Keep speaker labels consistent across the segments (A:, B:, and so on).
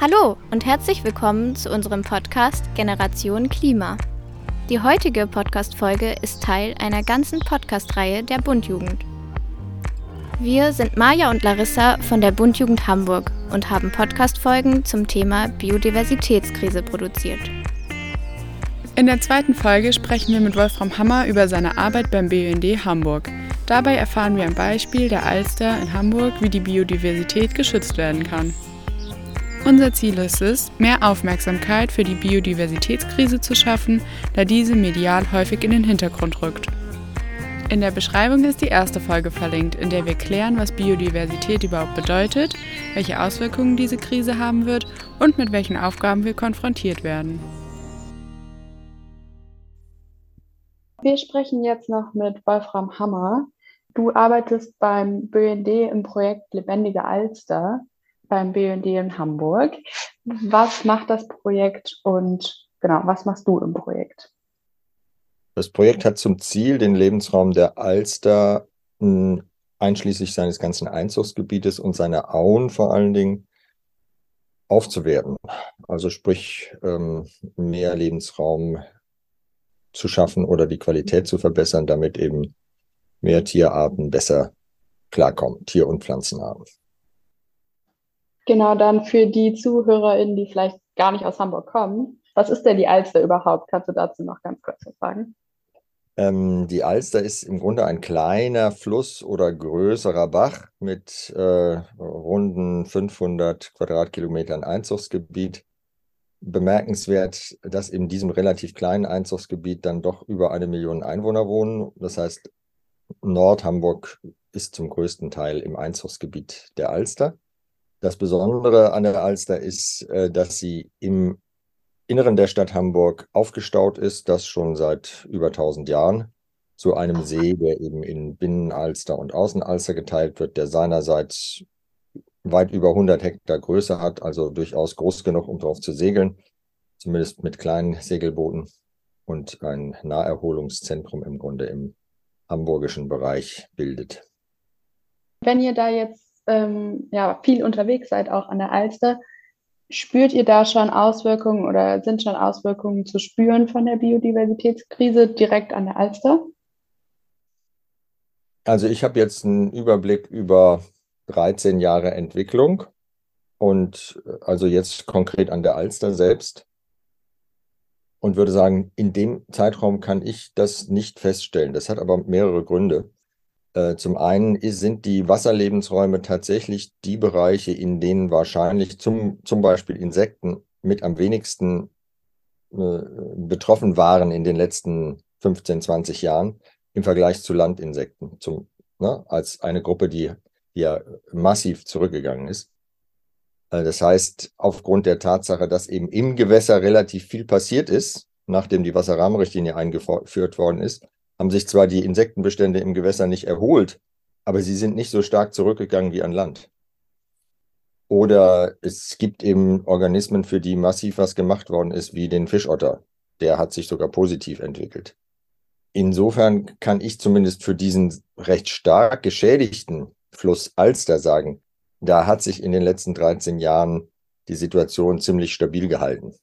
A: Hallo und herzlich willkommen zu unserem Podcast Generation Klima. Die heutige Podcast-Folge ist Teil einer ganzen Podcast-Reihe der Bundjugend. Wir sind Maja und Larissa von der Bundjugend Hamburg und haben Podcast-Folgen zum Thema Biodiversitätskrise produziert.
B: In der zweiten Folge sprechen wir mit Wolfram Hammer über seine Arbeit beim BUND Hamburg. Dabei erfahren wir am Beispiel der Alster in Hamburg, wie die Biodiversität geschützt werden kann. Unser Ziel ist es, mehr Aufmerksamkeit für die Biodiversitätskrise zu schaffen, da diese medial häufig in den Hintergrund rückt. In der Beschreibung ist die erste Folge verlinkt, in der wir klären, was Biodiversität überhaupt bedeutet, welche Auswirkungen diese Krise haben wird und mit welchen Aufgaben wir konfrontiert werden.
C: Wir sprechen jetzt noch mit Wolfram Hammer. Du arbeitest beim BND im Projekt Lebendige Alster beim BND in Hamburg. Was macht das Projekt und genau, was machst du im Projekt?
D: Das Projekt hat zum Ziel, den Lebensraum der Alster hm, einschließlich seines ganzen Einzugsgebietes und seiner Auen vor allen Dingen aufzuwerten. Also sprich, ähm, mehr Lebensraum zu schaffen oder die Qualität zu verbessern, damit eben mehr Tierarten besser klarkommen, Tier- und Pflanzenarten.
C: Genau, dann für die ZuhörerInnen, die vielleicht gar nicht aus Hamburg kommen. Was ist denn die Alster überhaupt? Kannst du dazu noch ganz kurz was sagen?
D: Ähm, die Alster ist im Grunde ein kleiner Fluss oder größerer Bach mit äh, runden 500 Quadratkilometern Einzugsgebiet. Bemerkenswert, dass in diesem relativ kleinen Einzugsgebiet dann doch über eine Million Einwohner wohnen. Das heißt, Nordhamburg ist zum größten Teil im Einzugsgebiet der Alster. Das Besondere an der Alster ist, äh, dass sie im Inneren der Stadt Hamburg aufgestaut ist, das schon seit über 1000 Jahren zu einem See, der eben in Binnenalster und Außenalster geteilt wird, der seinerseits weit über 100 Hektar Größe hat, also durchaus groß genug, um darauf zu segeln, zumindest mit kleinen Segelbooten und ein Naherholungszentrum im Grunde im hamburgischen Bereich bildet.
C: Wenn ihr da jetzt ähm, ja, viel unterwegs seid, auch an der Alster, spürt ihr da schon Auswirkungen oder sind schon Auswirkungen zu spüren von der Biodiversitätskrise direkt an der Alster?
D: Also ich habe jetzt einen Überblick über 13 Jahre Entwicklung und äh, also jetzt konkret an der Alster selbst und würde sagen, in dem Zeitraum kann ich das nicht feststellen. Das hat aber mehrere Gründe. Äh, zum einen sind die Wasserlebensräume tatsächlich die Bereiche, in denen wahrscheinlich zum, zum Beispiel Insekten mit am wenigsten äh, betroffen waren in den letzten 15, 20 Jahren im Vergleich zu Landinsekten, zum, ne, als eine Gruppe, die, die ja massiv zurückgegangen ist. Äh, das heißt, aufgrund der Tatsache, dass eben im Gewässer relativ viel passiert ist, nachdem die Wasserrahmenrichtlinie eingeführt worden ist, haben sich zwar die Insektenbestände im Gewässer nicht erholt, aber sie sind nicht so stark zurückgegangen wie an Land. Oder es gibt eben Organismen, für die massiv was gemacht worden ist, wie den Fischotter. Der hat sich sogar positiv entwickelt. Insofern kann ich zumindest für diesen recht stark geschädigten Fluss Alster sagen, da hat sich in den letzten 13 Jahren die Situation ziemlich stabil gehalten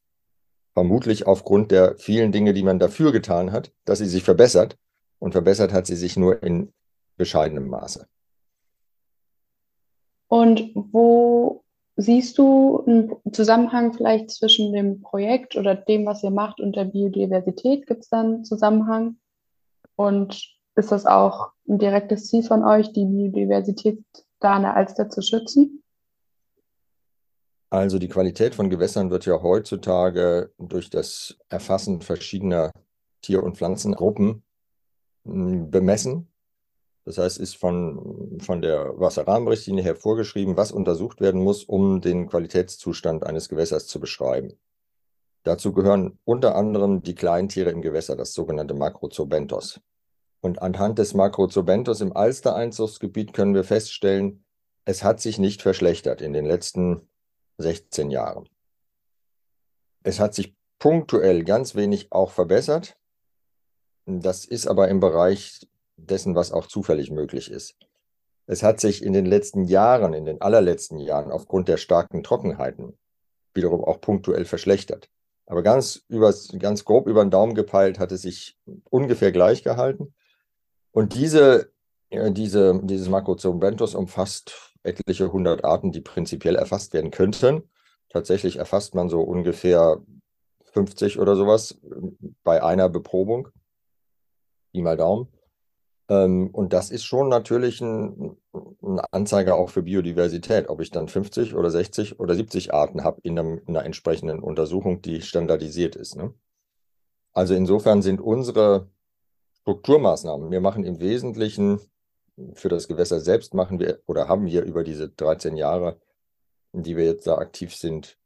D: vermutlich aufgrund der vielen Dinge, die man dafür getan hat, dass sie sich verbessert. Und verbessert hat sie sich nur in bescheidenem Maße.
C: Und wo siehst du einen Zusammenhang vielleicht zwischen dem Projekt oder dem, was ihr macht und der Biodiversität? Gibt es da einen Zusammenhang? Und ist das auch ein direktes Ziel von euch, die Biodiversität da an der Alster zu schützen?
D: Also die Qualität von Gewässern wird ja heutzutage durch das Erfassen verschiedener Tier- und Pflanzengruppen hm, bemessen. Das heißt, ist von, von der Wasserrahmenrichtlinie her vorgeschrieben, was untersucht werden muss, um den Qualitätszustand eines Gewässers zu beschreiben. Dazu gehören unter anderem die Kleintiere im Gewässer, das sogenannte Makrozobentos. Und anhand des Makrozobentos im Alster-Einzugsgebiet können wir feststellen, es hat sich nicht verschlechtert in den letzten 16 Jahren. Es hat sich punktuell ganz wenig auch verbessert. Das ist aber im Bereich dessen, was auch zufällig möglich ist. Es hat sich in den letzten Jahren, in den allerletzten Jahren, aufgrund der starken Trockenheiten wiederum auch punktuell verschlechtert. Aber ganz, übers, ganz grob über den Daumen gepeilt hat es sich ungefähr gleich gehalten. Und diese, diese, dieses Makrozoom Bentos umfasst etliche hundert Arten, die prinzipiell erfasst werden könnten. Tatsächlich erfasst man so ungefähr 50 oder sowas bei einer Beprobung. Pi mal Daumen. Ähm, und das ist schon natürlich ein, ein, Anzeiger auch für Biodiversität, ob ich dann 50 oder 60 oder 70 Arten habe in, in, einer entsprechenden Untersuchung, die standardisiert ist. Ne? Also insofern sind unsere Strukturmaßnahmen, wir machen im Wesentlichen für das Gewässer selbst machen wir oder haben wir über diese 13 Jahre, in die wir jetzt da aktiv sind,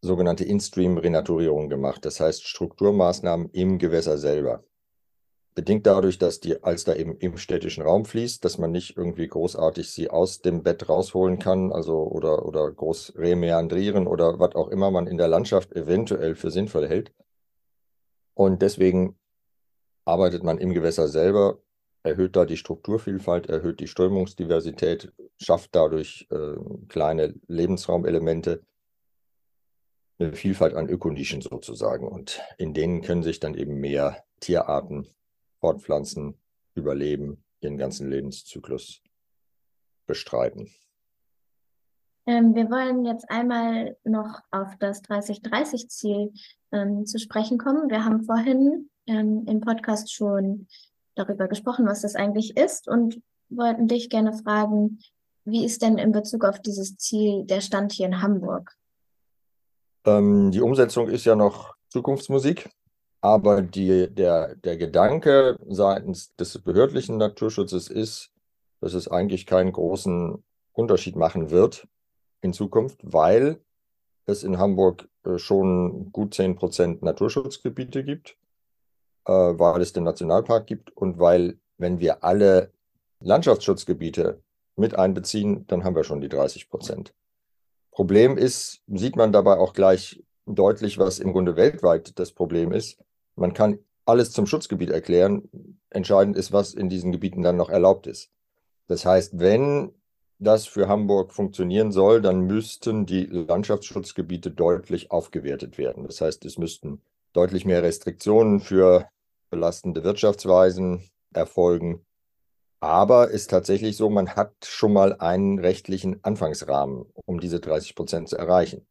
D: sogenannte In-Stream-Renaturierung gemacht. Das heißt Strukturmaßnahmen im Gewässer selber bedingt dadurch, dass die Alster eben im städtischen Raum fließt, dass man nicht irgendwie großartig sie aus dem Bett rausholen kann, also oder, oder groß remeandrieren oder was auch immer man in der Landschaft eventuell für sinnvoll hält. Und deswegen arbeitet man im Gewässer selber, erhöht da die Strukturvielfalt, erhöht die Strömungsdiversität, schafft dadurch äh, kleine Lebensraumelemente, eine Vielfalt an Ökonischen sozusagen. Und in denen können sich dann eben mehr Tierarten fortpflanzen, überleben, ihren ganzen Lebenszyklus bestreiten.
A: Ähm, wir wollen jetzt einmal noch auf das 30-30-Ziel ähm, zu sprechen kommen. Wir haben vorhin ähm, im Podcast schon darüber gesprochen, was das eigentlich ist und wollten dich gerne fragen, wie ist denn in Bezug auf dieses Ziel der Stand hier in Hamburg?
D: Ähm, die Umsetzung ist ja noch Zukunftsmusik. Aber die, der, der Gedanke seitens des behördlichen Naturschutzes ist, dass es eigentlich keinen großen Unterschied machen wird in Zukunft, weil es in Hamburg äh, schon gut 10 Prozent Naturschutzgebiete gibt, äh, weil es den Nationalpark gibt und weil, wenn wir alle Landschaftsschutzgebiete mit einbeziehen, dann haben wir schon die 30 Prozent. Problem ist, sieht man dabei auch gleich deutlich, was im Grunde weltweit das Problem ist. Man kann alles zum Schutzgebiet erklären. Entscheidend ist, was in diesen Gebieten dann noch erlaubt ist. Das heißt, wenn das für Hamburg funktionieren soll, dann müssten die Landschaftsschutzgebiete deutlich aufgewertet werden. Das heißt, es müssten deutlich mehr Restriktionen für belastende Wirtschaftsweisen erfolgen. Aber ist tatsächlich so, man hat schon mal einen rechtlichen Anfangsrahmen, um diese 30 Prozent zu erreichen.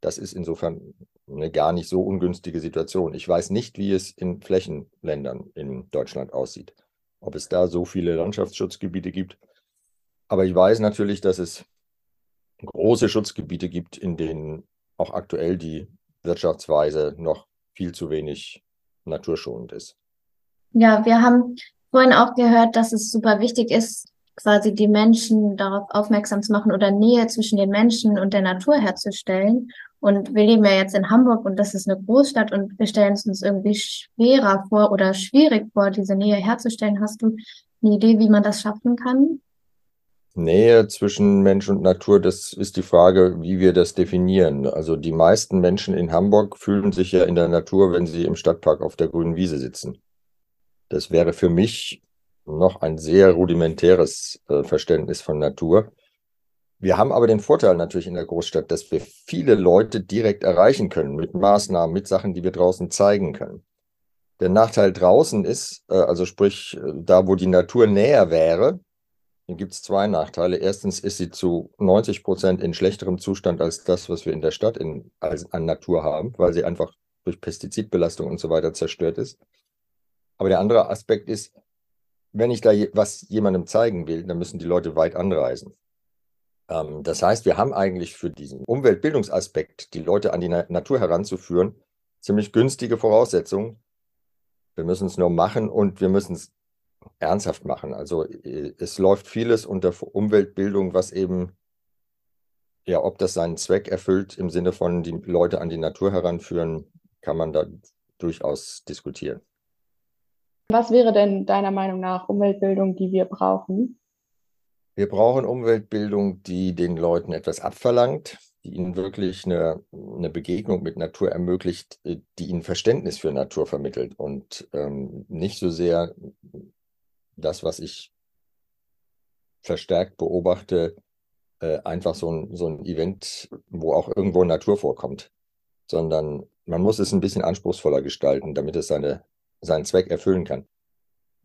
D: Das ist insofern eine gar nicht so ungünstige Situation. Ich weiß nicht, wie es in Flächenländern in Deutschland aussieht, ob es da so viele Landschaftsschutzgebiete gibt. Aber ich weiß natürlich, dass es große Schutzgebiete gibt, in denen auch aktuell die Wirtschaftsweise noch viel zu wenig naturschonend ist.
A: Ja, wir haben vorhin auch gehört, dass es super wichtig ist, quasi die Menschen darauf aufmerksam zu machen oder Nähe zwischen den Menschen und der Natur herzustellen. Und wir leben ja jetzt in Hamburg und das ist eine Großstadt und wir stellen es uns irgendwie schwerer vor oder schwierig vor, diese Nähe herzustellen. Hast du eine Idee, wie man das schaffen kann?
D: Nähe zwischen Mensch und Natur, das ist die Frage, wie wir das definieren. Also die meisten Menschen in Hamburg fühlen sich ja in der Natur, wenn sie im Stadtpark auf der grünen Wiese sitzen. Das wäre für mich noch ein sehr rudimentäres äh, Verständnis von Natur. Wir haben aber den Vorteil natürlich in der Großstadt, dass wir viele Leute direkt erreichen können mit Maßnahmen, mit Sachen, die wir draußen zeigen können. Der Nachteil draußen ist, äh, also sprich, äh, da wo die Natur näher wäre, gibt es zwei Nachteile. Erstens ist sie zu 90 Prozent in schlechterem Zustand als das, was wir in der Stadt in, als, an Natur haben, weil sie einfach durch Pestizidbelastung und so weiter zerstört ist. Aber der andere Aspekt ist, wenn ich da was jemandem zeigen will, dann müssen die Leute weit anreisen. Ähm, das heißt, wir haben eigentlich für diesen Umweltbildungsaspekt, die Leute an die Na Natur heranzuführen, ziemlich günstige Voraussetzungen. Wir müssen es nur machen und wir müssen es ernsthaft machen. Also äh, es läuft vieles unter Umweltbildung, was eben, ja, ob das seinen Zweck erfüllt im Sinne von die Leute an die Natur heranführen, kann man da durchaus diskutieren.
C: Was wäre denn deiner Meinung nach Umweltbildung, die wir brauchen?
D: Wir brauchen Umweltbildung, die den Leuten etwas abverlangt, die ihnen wirklich eine, eine Begegnung mit Natur ermöglicht, äh, die ihnen Verständnis für Natur vermittelt und ähm, nicht so sehr das, was ich verstärkt beobachte, äh, einfach so ein, so ein Event, wo auch irgendwo Natur vorkommt, sondern man muss es ein bisschen anspruchsvoller gestalten, damit es seine, seinen Zweck erfüllen kann.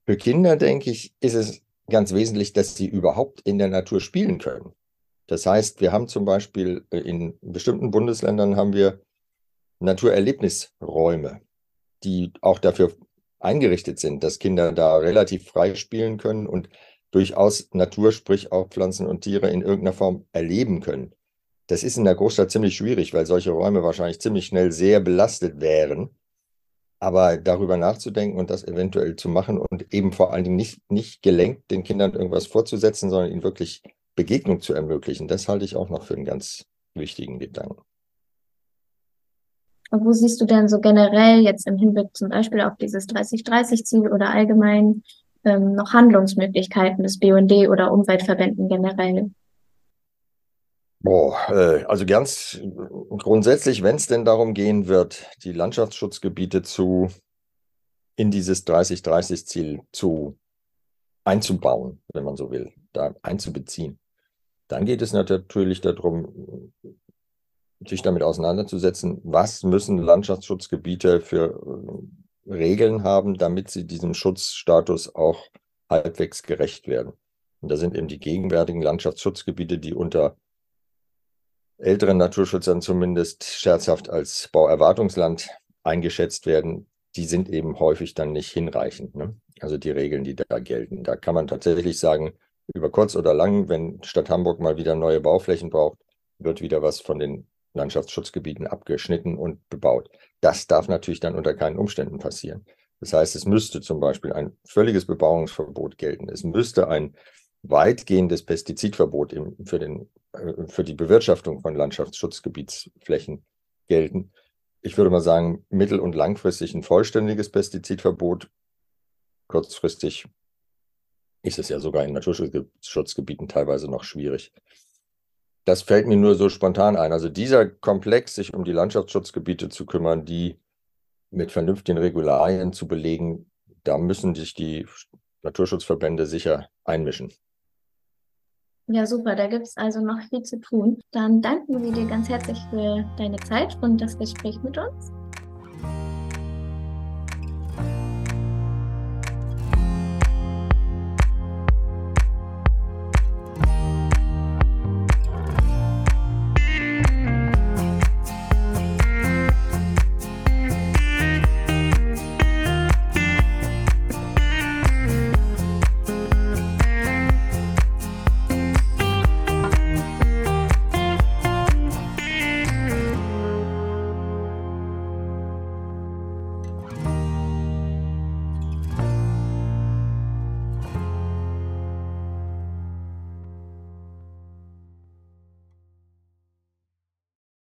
D: Für Kinder, denke ich, ist es ganz wesentlich, dass sie überhaupt in der Natur spielen können. Das heißt, wir haben zum Beispiel äh, in bestimmten Bundesländern haben wir Naturerlebnisräume, die auch dafür eingerichtet sind, dass Kinder da relativ frei spielen können und durchaus Natur, sprich auch Pflanzen und Tiere in irgendeiner Form erleben können. Das ist in der Großstadt ziemlich schwierig, weil solche Räume wahrscheinlich ziemlich schnell sehr belastet wären. Aber darüber nachzudenken und das eventuell zu machen und eben vor allen Dingen nicht, nicht gelenkt, den Kindern irgendwas vorzusetzen, sondern ihnen wirklich Begegnung zu ermöglichen, das halte ich auch noch für einen ganz wichtigen Gedanken.
A: Und wo siehst du denn so generell jetzt im Hinblick zum Beispiel auf dieses 30-30-Ziel oder allgemein ähm, noch Handlungsmöglichkeiten des BUND oder Umweltverbänden generell?
D: Boah, äh, also ganz grundsätzlich, wenn es denn darum gehen wird, die Landschaftsschutzgebiete zu in dieses 30-30-Ziel zu einzubauen, wenn man so will, da einzubeziehen. Dann geht es natürlich darum, sich damit auseinanderzusetzen, was müssen Landschaftsschutzgebiete für äh, Regeln haben, damit sie diesem Schutzstatus auch halbwegs gerecht werden. Und da sind eben die gegenwärtigen Landschaftsschutzgebiete, die unter älteren Naturschützern zumindest scherzhaft als Bauerwartungsland eingeschätzt werden, die sind eben häufig dann nicht hinreichend. Ne? Also die Regeln, die da gelten. Da kann man tatsächlich sagen, über kurz oder lang, wenn Stadt Hamburg mal wieder neue Bauflächen braucht, wird wieder was von den Landschaftsschutzgebieten abgeschnitten und bebaut. Das darf natürlich dann unter keinen Umständen passieren. Das heißt, es müsste zum Beispiel ein völliges Bebauungsverbot gelten. Es müsste ein weitgehendes Pestizidverbot im, für, den, äh, für die Bewirtschaftung von Landschaftsschutzgebietsflächen gelten. Ich würde mal sagen, mittel- und langfristig ein vollständiges Pestizidverbot, kurzfristig ist es ja sogar in Naturschutzgebieten teilweise noch schwierig. Das fällt mir nur so spontan ein. Also dieser Komplex, sich um die Landschaftsschutzgebiete zu kümmern, die mit vernünftigen Regularien zu belegen, da müssen sich die Naturschutzverbände sicher einmischen.
A: Ja, super, da gibt es also noch viel zu tun. Dann danken wir dir ganz herzlich für deine Zeit und das Gespräch mit uns.